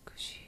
美しい。